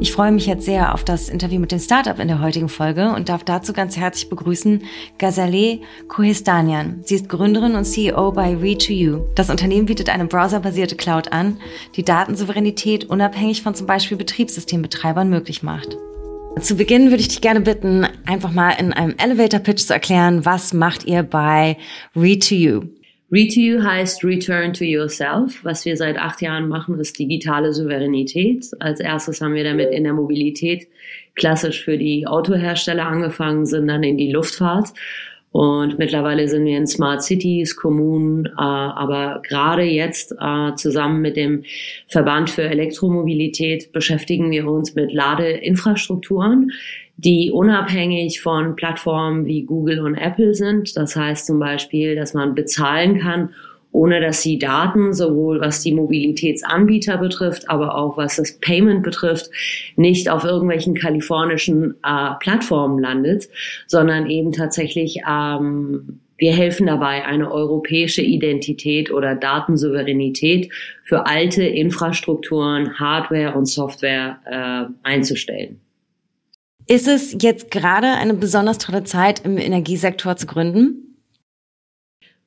Ich freue mich jetzt sehr auf das Interview mit dem Startup in der heutigen Folge und darf dazu ganz herzlich begrüßen Gazale Kohestanian. Sie ist Gründerin und CEO bei Read2You. Das Unternehmen bietet eine browserbasierte Cloud an, die Datensouveränität unabhängig von zum Beispiel Betriebssystembetreibern möglich macht. Zu Beginn würde ich dich gerne bitten, einfach mal in einem Elevator Pitch zu erklären, was macht ihr bei Read2You? You heißt Return to Yourself. Was wir seit acht Jahren machen, ist digitale Souveränität. Als erstes haben wir damit in der Mobilität klassisch für die Autohersteller angefangen, sind dann in die Luftfahrt. Und mittlerweile sind wir in Smart Cities, Kommunen, äh, aber gerade jetzt äh, zusammen mit dem Verband für Elektromobilität beschäftigen wir uns mit Ladeinfrastrukturen die unabhängig von Plattformen wie Google und Apple sind. Das heißt zum Beispiel, dass man bezahlen kann, ohne dass die Daten, sowohl was die Mobilitätsanbieter betrifft, aber auch was das Payment betrifft, nicht auf irgendwelchen kalifornischen äh, Plattformen landet, sondern eben tatsächlich ähm, wir helfen dabei, eine europäische Identität oder Datensouveränität für alte Infrastrukturen, Hardware und Software äh, einzustellen. Ist es jetzt gerade eine besonders tolle Zeit im Energiesektor zu gründen?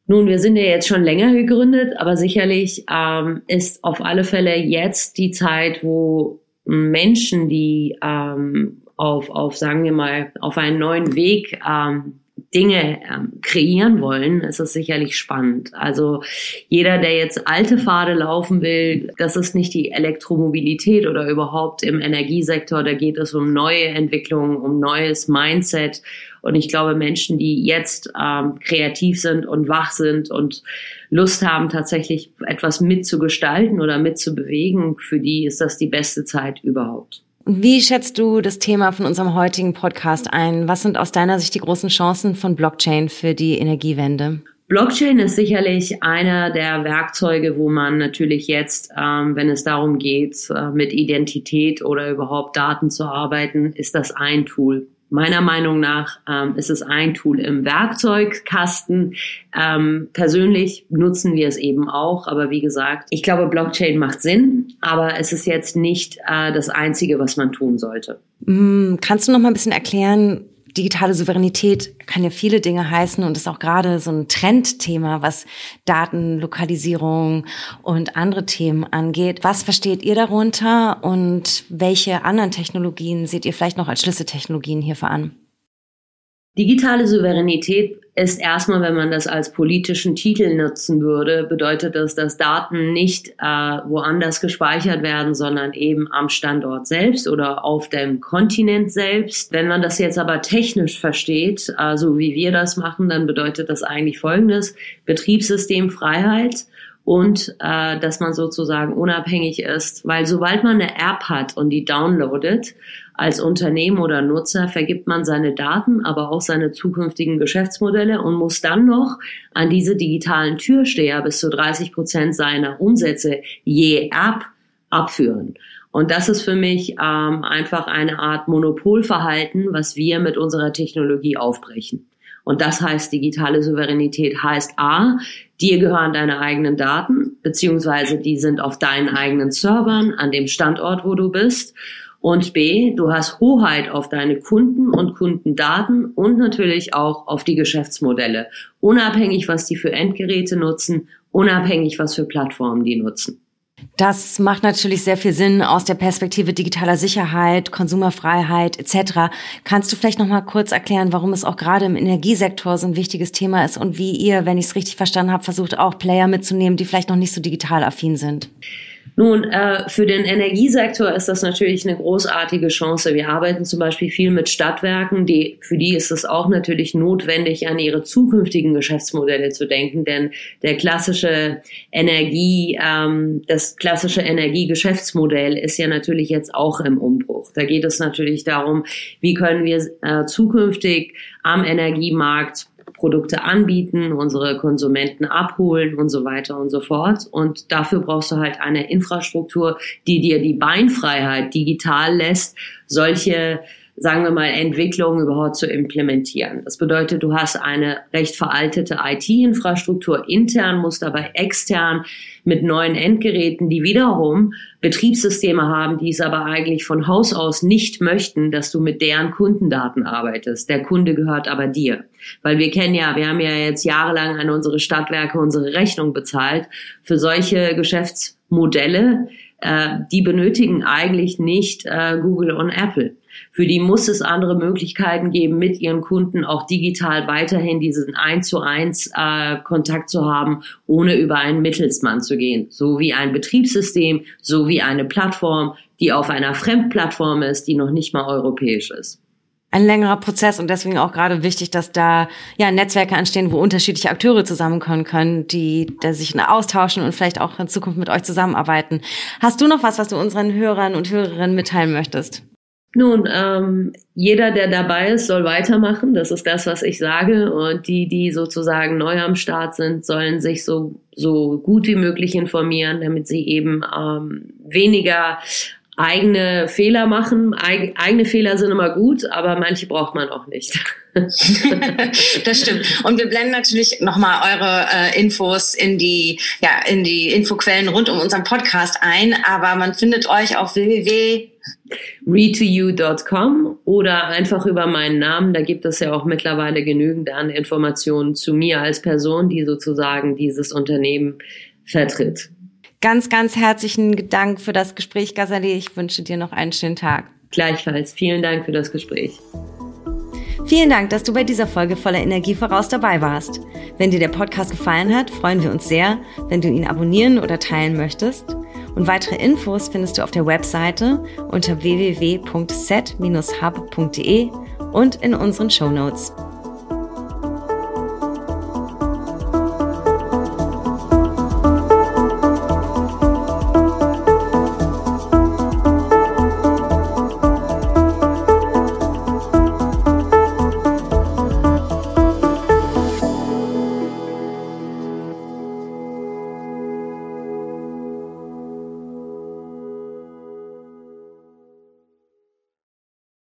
Nun, wir sind ja jetzt schon länger gegründet, aber sicherlich ähm, ist auf alle Fälle jetzt die Zeit, wo Menschen, die ähm, auf, auf, sagen wir mal, auf einen neuen Weg ähm, Dinge ähm, kreieren wollen, ist es sicherlich spannend. Also jeder, der jetzt alte Pfade laufen will, das ist nicht die Elektromobilität oder überhaupt im Energiesektor, da geht es um neue Entwicklungen, um neues Mindset. Und ich glaube, Menschen, die jetzt ähm, kreativ sind und wach sind und Lust haben, tatsächlich etwas mitzugestalten oder mitzubewegen, für die ist das die beste Zeit überhaupt. Wie schätzt du das Thema von unserem heutigen Podcast ein? Was sind aus deiner Sicht die großen Chancen von Blockchain für die Energiewende? Blockchain ist sicherlich einer der Werkzeuge, wo man natürlich jetzt, ähm, wenn es darum geht, äh, mit Identität oder überhaupt Daten zu arbeiten, ist das ein Tool. Meiner Meinung nach ähm, ist es ein Tool im Werkzeugkasten. Ähm, persönlich nutzen wir es eben auch, aber wie gesagt, ich glaube, Blockchain macht Sinn, aber es ist jetzt nicht äh, das Einzige, was man tun sollte. Mm, kannst du noch mal ein bisschen erklären, digitale Souveränität kann ja viele Dinge heißen und ist auch gerade so ein Trendthema, was Datenlokalisierung und andere Themen angeht. Was versteht ihr darunter und welche anderen Technologien seht ihr vielleicht noch als Schlüsseltechnologien hierfür an? Digitale Souveränität ist erstmal, wenn man das als politischen Titel nutzen würde, bedeutet das, dass Daten nicht äh, woanders gespeichert werden, sondern eben am Standort selbst oder auf dem Kontinent selbst. Wenn man das jetzt aber technisch versteht, äh, so wie wir das machen, dann bedeutet das eigentlich Folgendes. Betriebssystemfreiheit und äh, dass man sozusagen unabhängig ist, weil sobald man eine App hat und die downloadet, als Unternehmen oder Nutzer vergibt man seine Daten, aber auch seine zukünftigen Geschäftsmodelle und muss dann noch an diese digitalen Türsteher bis zu 30 Prozent seiner Umsätze je App abführen. Und das ist für mich ähm, einfach eine Art Monopolverhalten, was wir mit unserer Technologie aufbrechen. Und das heißt, digitale Souveränität heißt A, dir gehören deine eigenen Daten, beziehungsweise die sind auf deinen eigenen Servern an dem Standort, wo du bist. Und B, du hast Hoheit auf deine Kunden und Kundendaten und natürlich auch auf die Geschäftsmodelle. Unabhängig, was die für Endgeräte nutzen, unabhängig, was für Plattformen die nutzen. Das macht natürlich sehr viel Sinn aus der Perspektive digitaler Sicherheit, Konsumerfreiheit etc. Kannst du vielleicht noch mal kurz erklären, warum es auch gerade im Energiesektor so ein wichtiges Thema ist und wie ihr, wenn ich es richtig verstanden habe, versucht auch Player mitzunehmen, die vielleicht noch nicht so digital affin sind? Nun, äh, für den Energiesektor ist das natürlich eine großartige Chance. Wir arbeiten zum Beispiel viel mit Stadtwerken, die, für die ist es auch natürlich notwendig, an ihre zukünftigen Geschäftsmodelle zu denken, denn der klassische Energie, ähm, das klassische Energiegeschäftsmodell ist ja natürlich jetzt auch im Umbruch. Da geht es natürlich darum, wie können wir äh, zukünftig am Energiemarkt Produkte anbieten, unsere Konsumenten abholen und so weiter und so fort. Und dafür brauchst du halt eine Infrastruktur, die dir die Beinfreiheit digital lässt, solche sagen wir mal, Entwicklungen überhaupt zu implementieren. Das bedeutet, du hast eine recht veraltete IT-Infrastruktur intern, musst dabei extern mit neuen Endgeräten, die wiederum Betriebssysteme haben, die es aber eigentlich von Haus aus nicht möchten, dass du mit deren Kundendaten arbeitest. Der Kunde gehört aber dir. Weil wir kennen ja, wir haben ja jetzt jahrelang an unsere Stadtwerke unsere Rechnung bezahlt für solche Geschäftsmodelle. Äh, die benötigen eigentlich nicht äh, Google und Apple. Für die muss es andere Möglichkeiten geben, mit ihren Kunden auch digital weiterhin diesen eins zu eins äh, Kontakt zu haben, ohne über einen Mittelsmann zu gehen. So wie ein Betriebssystem, so wie eine Plattform, die auf einer Fremdplattform ist, die noch nicht mal europäisch ist ein längerer Prozess und deswegen auch gerade wichtig, dass da ja Netzwerke entstehen, wo unterschiedliche Akteure zusammenkommen können, die da sich austauschen und vielleicht auch in Zukunft mit euch zusammenarbeiten. Hast du noch was, was du unseren Hörern und Hörerinnen mitteilen möchtest? Nun, ähm, jeder, der dabei ist, soll weitermachen. Das ist das, was ich sage. Und die, die sozusagen neu am Start sind, sollen sich so, so gut wie möglich informieren, damit sie eben ähm, weniger eigene Fehler machen. Eig eigene Fehler sind immer gut, aber manche braucht man auch nicht. [laughs] das stimmt. Und wir blenden natürlich nochmal eure äh, Infos in die, ja, in die Infoquellen rund um unseren Podcast ein. Aber man findet euch auf www readtoyou.com oder einfach über meinen Namen. Da gibt es ja auch mittlerweile genügend an Informationen zu mir als Person, die sozusagen dieses Unternehmen vertritt. Ganz, ganz herzlichen Dank für das Gespräch, Gazali. Ich wünsche dir noch einen schönen Tag. Gleichfalls. Vielen Dank für das Gespräch. Vielen Dank, dass du bei dieser Folge voller Energie voraus dabei warst. Wenn dir der Podcast gefallen hat, freuen wir uns sehr, wenn du ihn abonnieren oder teilen möchtest. Und weitere Infos findest du auf der Webseite unter www.set-hub.de und in unseren Show Notes.